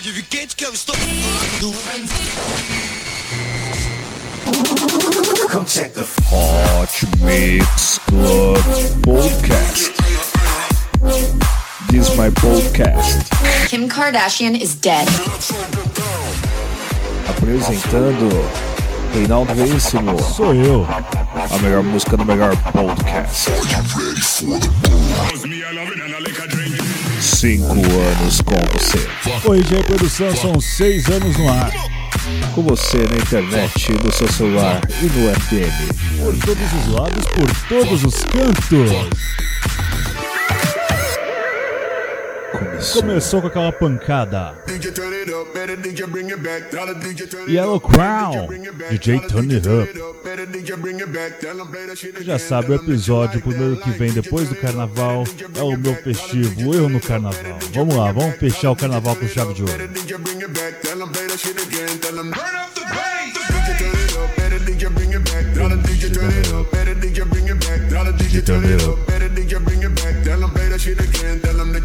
pode vir quente que eu estou. Hot Mix Club Podcast. This is my podcast. Kim Kardashian is dead. Apresentando Reinaldo Veríssimo. Sou eu. A melhor música do melhor podcast. Cinco anos com você. Corrigir Produção são seis anos no ar. Com você na internet, no seu celular e no FM. Por todos os lados, por todos os cantos. Começou. Começou com aquela pancada. Yellow Crown, DJ Turn It Up. Você já sabe, o episódio primeiro que vem depois do carnaval é o meu festivo, eu no carnaval. Vamos lá, vamos fechar o carnaval com chave de ouro. DJ Turn It Up.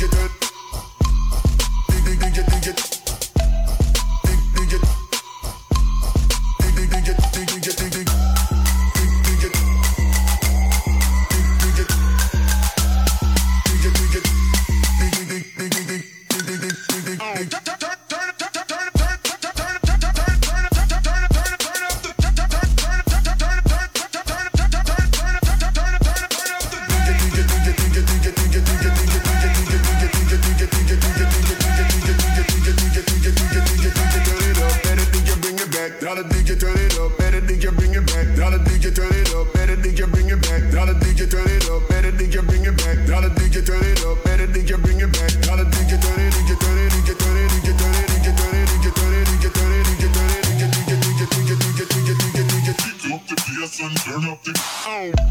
Think it, think it, think it. down.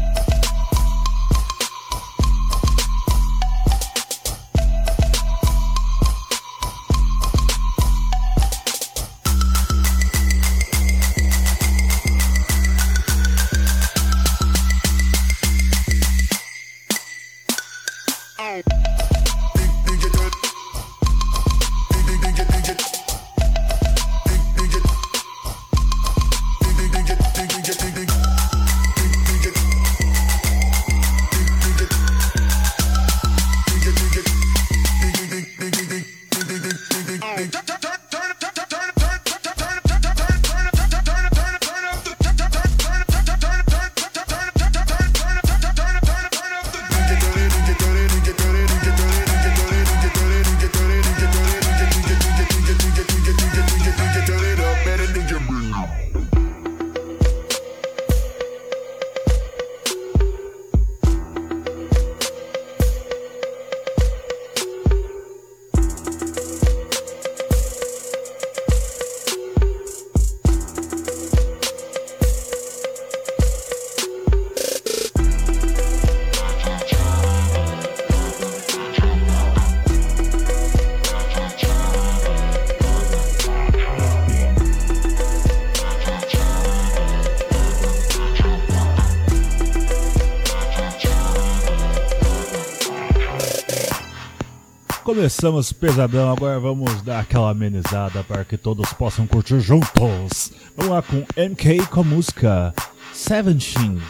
Começamos pesadão, agora vamos dar aquela amenizada para que todos possam curtir juntos. Vamos lá com MK com a música Seventeen.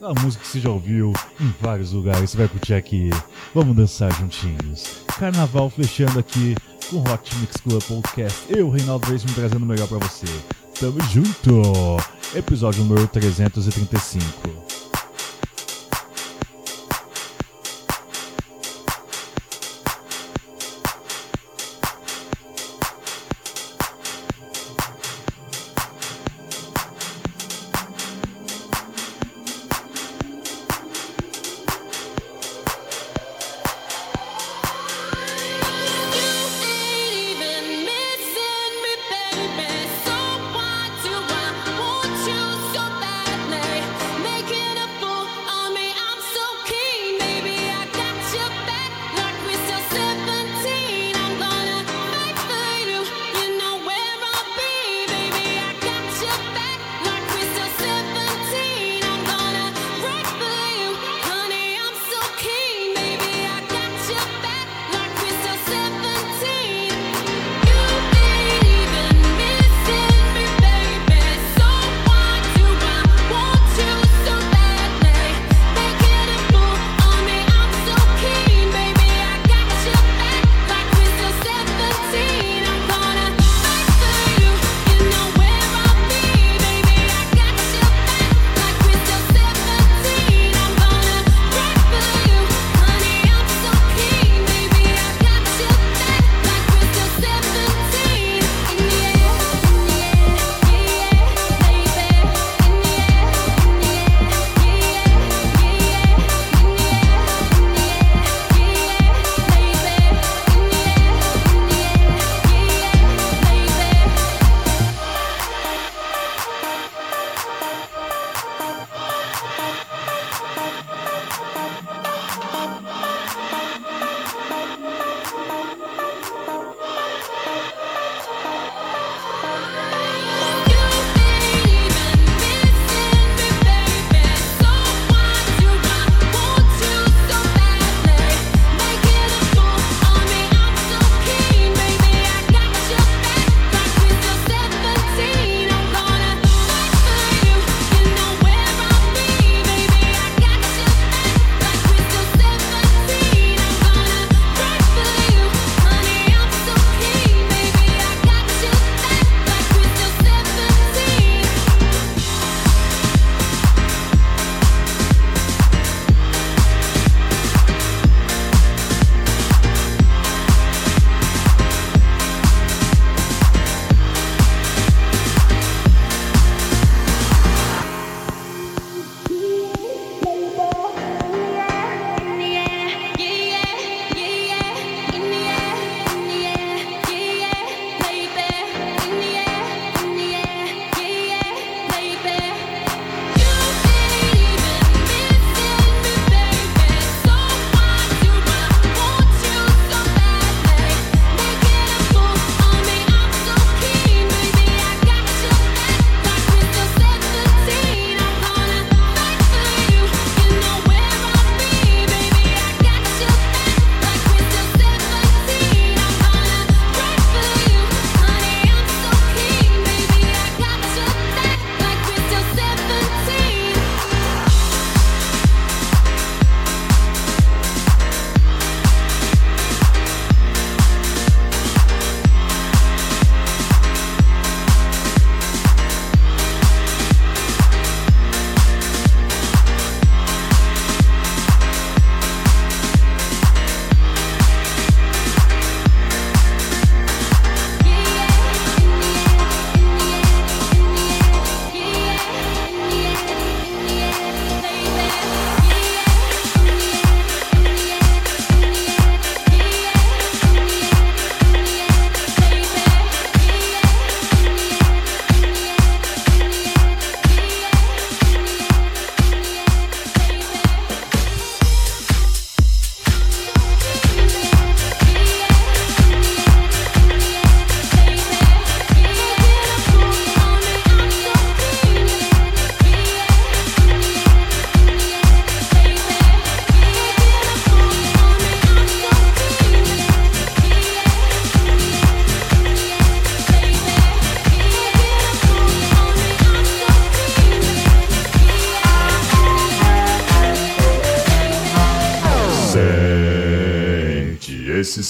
Uma música que você já ouviu em vários lugares, você vai curtir aqui. Vamos dançar juntinhos. Carnaval fechando aqui com Hot Mix Club Podcast. Eu, Reinaldo Reis, me trazendo o melhor para você. Tamo junto! Episódio número 335.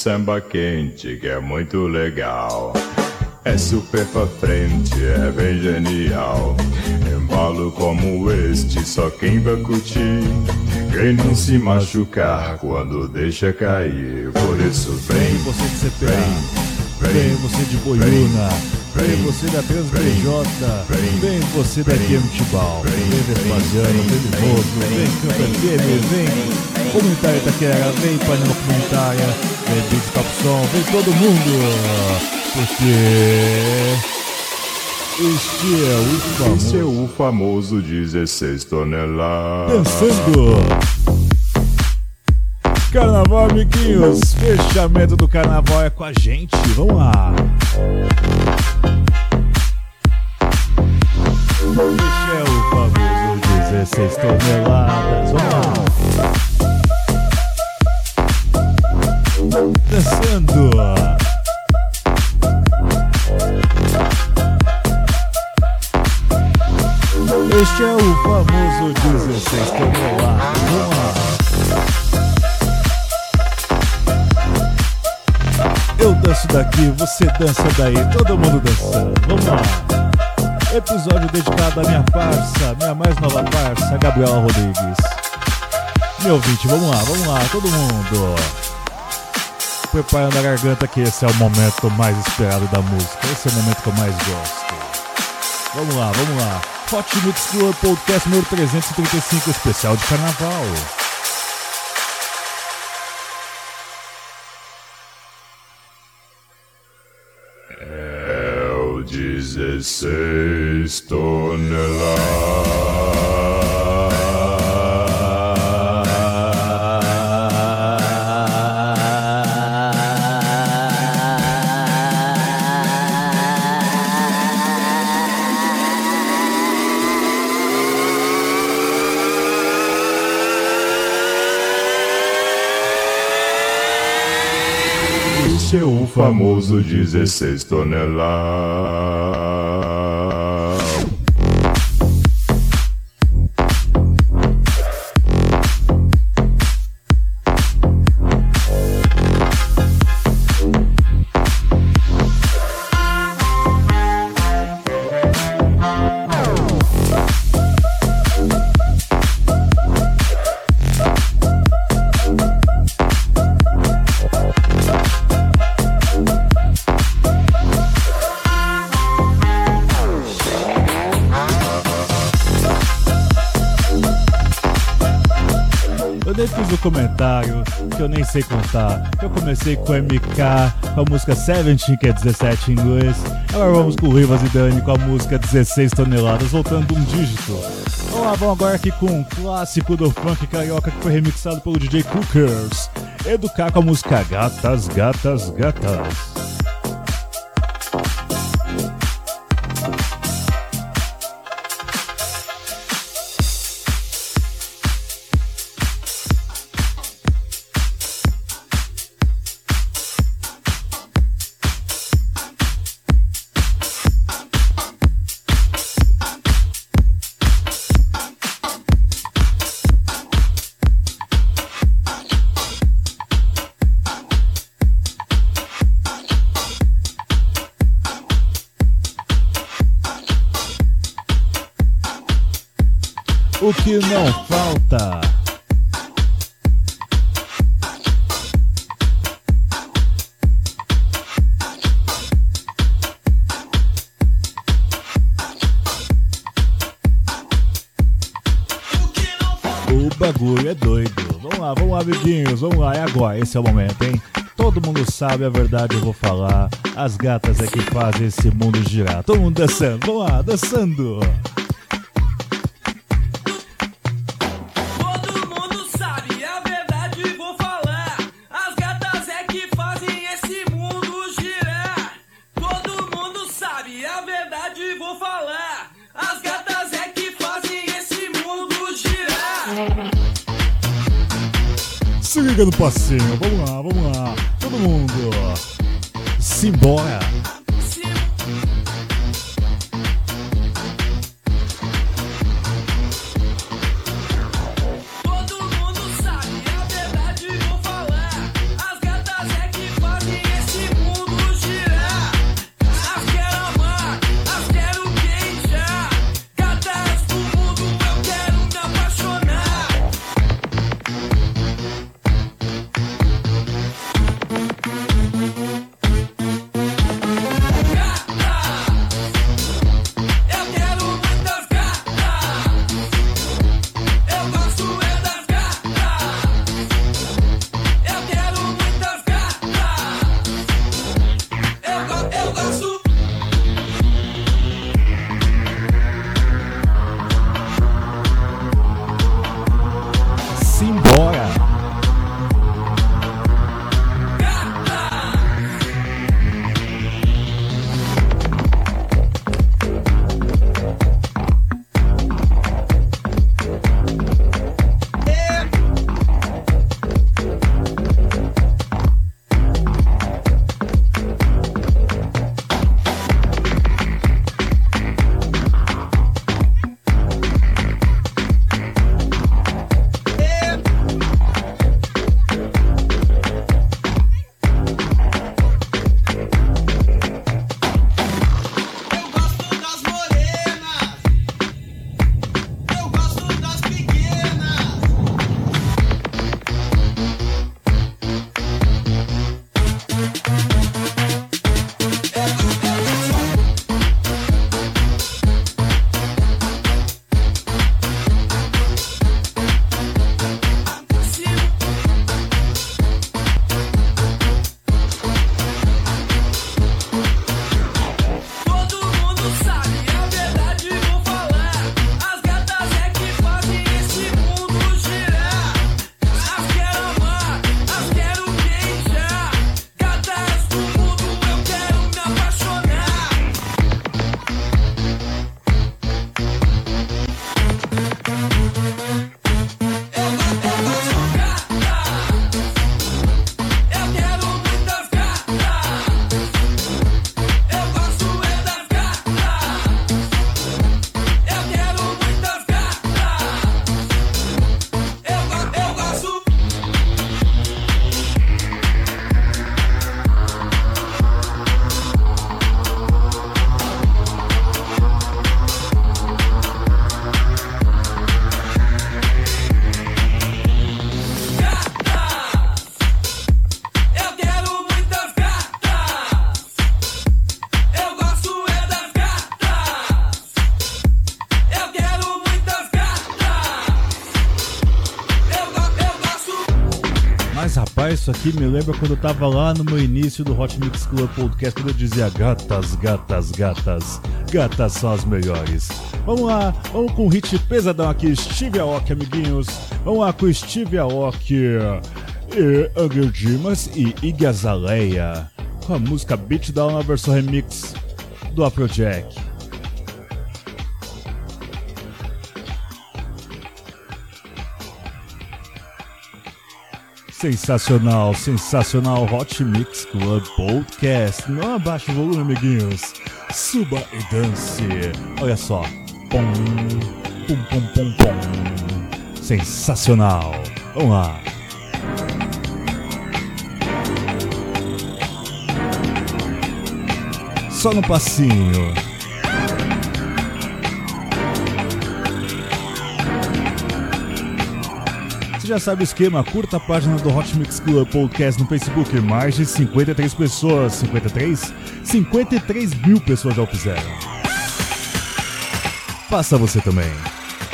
Samba quente que é muito legal. É super pra frente, é bem genial. Embalo como este, só quem vai curtir. Quem não se machucar quando deixa cair. Por isso vem, você de CPA, vem você de Boiuna, vem você da TransBJ, vem você da FM Tibau, vem Vespasiano, vem Mimoso, vem Campo FM, vem Comunitária Itaquera, vem Panela Comunitária, vem Beat Top Som, vem todo mundo, porque... Este é o famoso. Este é o famoso 16 toneladas. Dançando. Carnaval, amiguinhos. Fechamento do carnaval é com a gente. Vamos lá. Este é o famoso 16 toneladas. Vamos lá. Dançando. Este é o famoso 16 toneladas. Vamos lá. Eu danço daqui, você dança daí, todo mundo dançando. Vamos lá. Episódio dedicado à minha parça, minha mais nova parça, Gabriela Rodrigues. Meu ouvinte, vamos lá, vamos lá, todo mundo. Preparando a garganta que esse é o momento mais esperado da música. Esse é o momento que eu mais gosto. Vamos lá, vamos lá. Hot Mix Club Podcast número 335, especial de carnaval. É o 16 Este famoso 16 toneladas. Eu nem fiz o comentário, que eu nem sei contar. Eu comecei com MK, com a música 17, que é 17 em inglês. Agora vamos com o Rivas e Dani com a música 16 toneladas, voltando um dígito. Vamos lá, vamos agora aqui com um clássico do funk carioca que foi remixado pelo DJ Cookers. Educar com a música Gatas, Gatas, Gatas. O que não falta? O bagulho é doido. Vamos lá, vamos lá, amiguinhos. Vamos lá, é agora. Esse é o momento, hein? Todo mundo sabe a verdade, eu vou falar. As gatas é que fazem esse mundo girar. Todo mundo dançando. Vamos lá, dançando. No passinho. Vamos lá, vamos lá. Todo mundo. Simbora. Aqui me lembra quando eu tava lá no meu início do Hot Mix Club Podcast, quando eu dizia gatas, gatas, gatas, gatas são as melhores. Vamos lá, vamos com o hit pesadão aqui, Steve Aoki, amiguinhos. Vamos lá com Steve Aoki, e Angel Dimas e Iggy Azalea, com a música Beat Down na versão remix do Afrojack. Sensacional, sensacional Hot Mix Club Podcast. Não abaixe o volume, amiguinhos. Suba e dance. Olha só. Sensacional. Vamos lá. Só no passinho. Já sabe o esquema, curta a página do Hot Mix Club Podcast no Facebook. Mais de 53 pessoas. 53? 53 mil pessoas já o fizeram. Passa você também.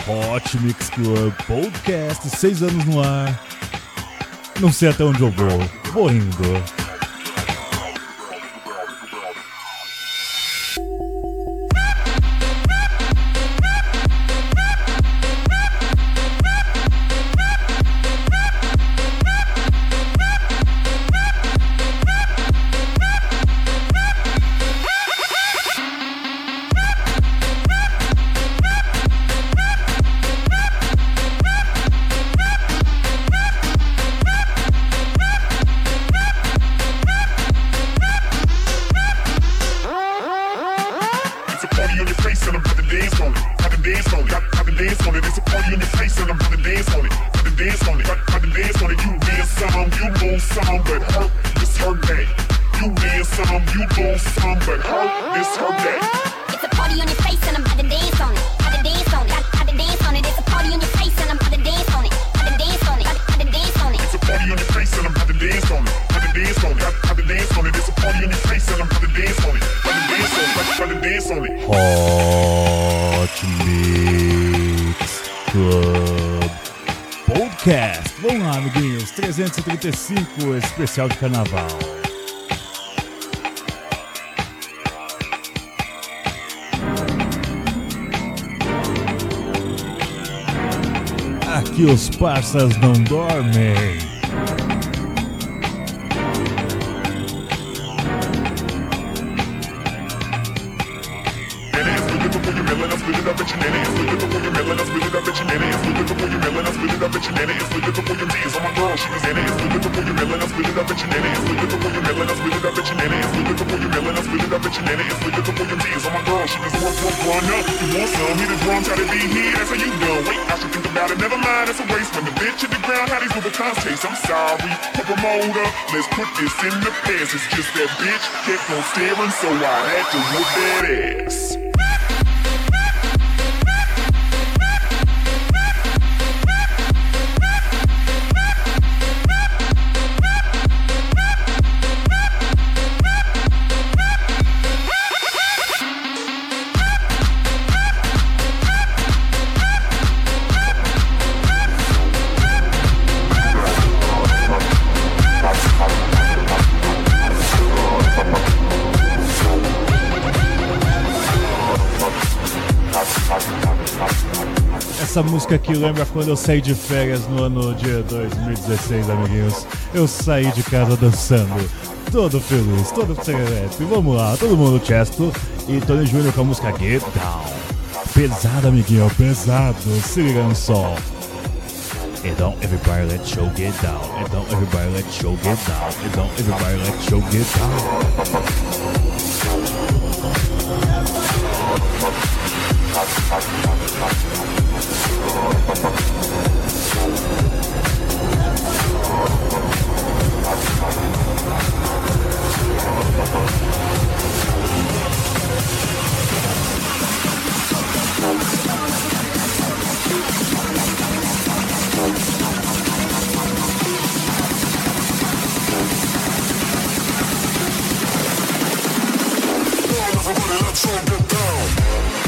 Hot Mix Club Podcast, seis anos no ar. Não sei até onde eu vou. Vou indo. Hot Mix Club Podcast. Vamos lá, amiguinhos. 335, especial de carnaval. Aqui os parças não dormem. I split it up at your nanny split it up at your melon, I split it up at your nanny is looking before you D's on my girl, she was work, work, run up. You want some? Hit the drum, try to be here. That's how you done. Wait, I should think about it. Never mind, it's a waste. When the bitch hit the ground, how these Louboutins taste? I'm sorry, promoter. Let's put this in the past. It's just that bitch kept on staring, so I had to whoop that ass. Essa música aqui lembra quando eu saí de férias no ano de 2016, amiguinhos. Eu saí de casa dançando, todo feliz, todo serelepe. Vamos lá, todo mundo Chesto e Tony Jr. com a música Get Down. Pesado, amiguinho, pesado. Se liga no som. Então, everybody let's show get down. Então, everybody let's show get down. Então, everybody let's show get down. Turn it down.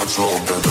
Let's all get down.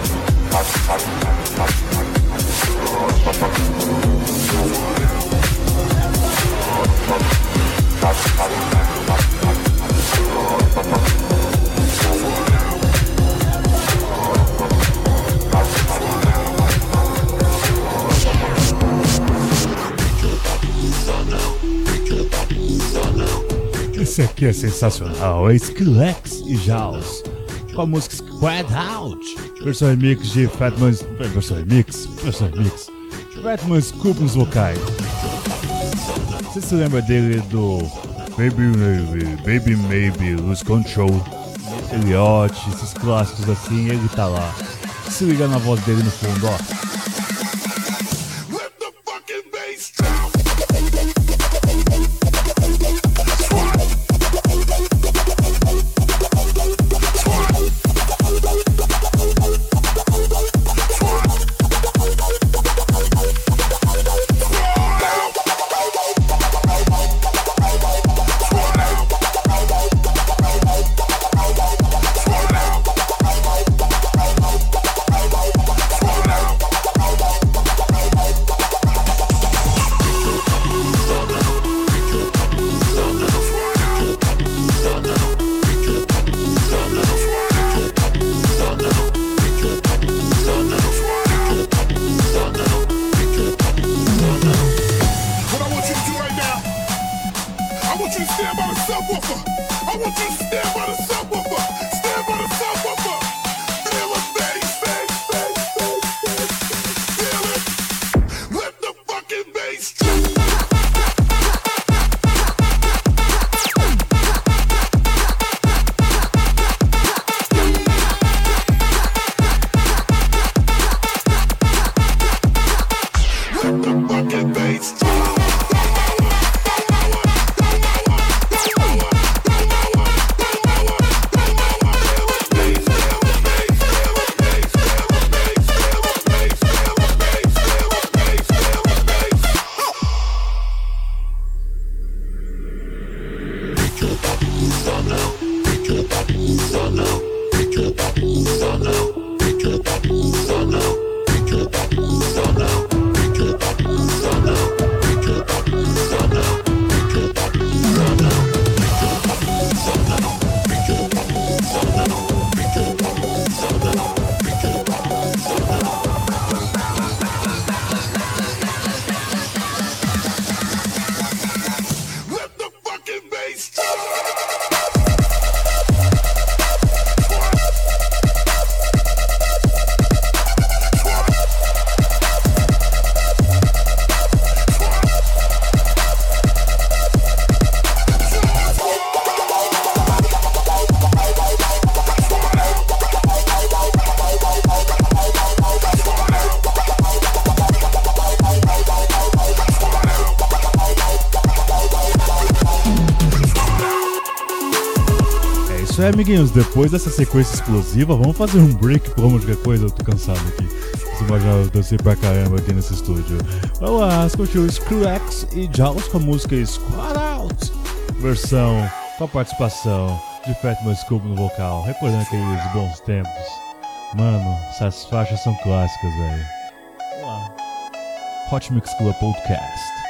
Esse aqui é sensacional, é Skrillex e Jaws com a música Squad Out, versão remix de Fatman, versão remix, versão remix, Fatman Scoop nos vocais. Você se lembra dele do Baby Maybe, Baby Maybe, Lose Control, Elliot, esses clássicos assim, ele tá lá. Se liga na voz dele no fundo, ó. Amiguinhos. Depois dessa sequência explosiva, vamos fazer um break pra qualquer coisa. Eu tô cansado aqui. Você eu dancei pra caramba aqui nesse estúdio. Vamos lá, escutou Screw-X e Jaws com a música Squad Out. Versão com a participação de Fatman Scoop no vocal, recordando aqueles bons tempos. Mano, essas faixas são clássicas, velho. Hot Mix Club Podcast.